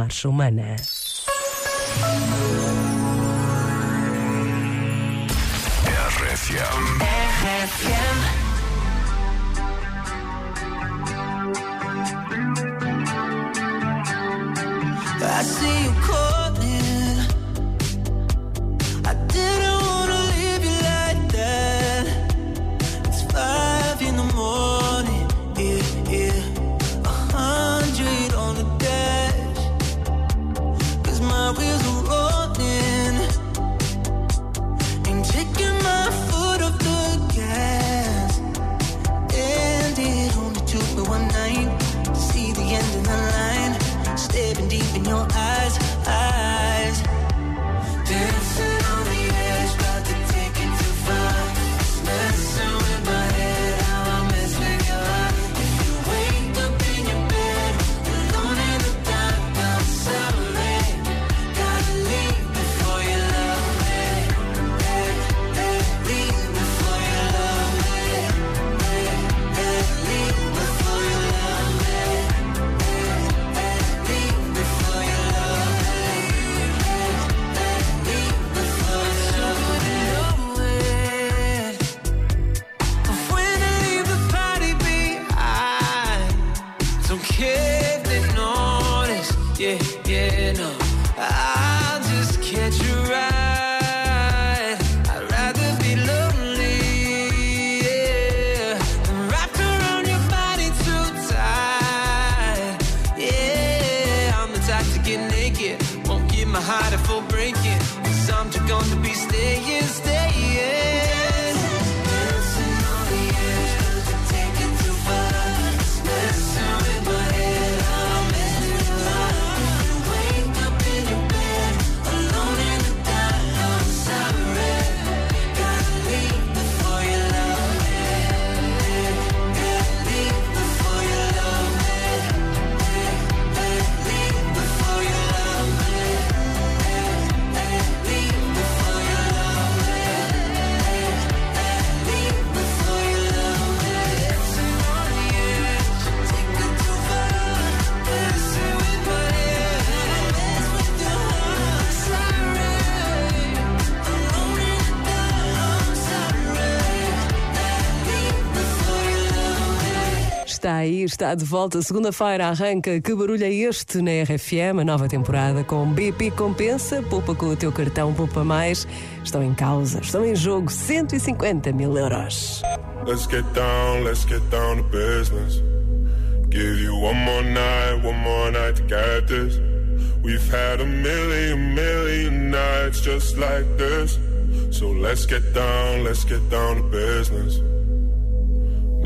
marcha humana. RFM. I get naked. Won't give my heart a full breaking. Cause I'm just gonna be staying, staying. Está aí, está de volta. Segunda-feira arranca. Que barulho é este na RFM? A nova temporada com BP Compensa. Poupa com o teu cartão, poupa mais. Estão em causa, estão em jogo 150 mil euros. Let's get down, let's get down to business. Give you one more night, one more night to get this. We've had a million, million nights just like this. So let's get down, let's get down to business.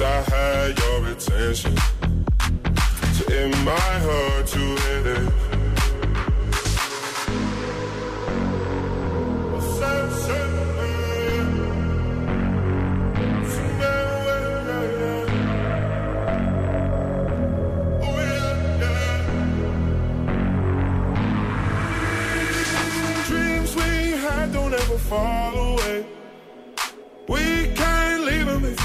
I had your attention. So it might hurt to hit it. Dreams we had don't ever fall away. We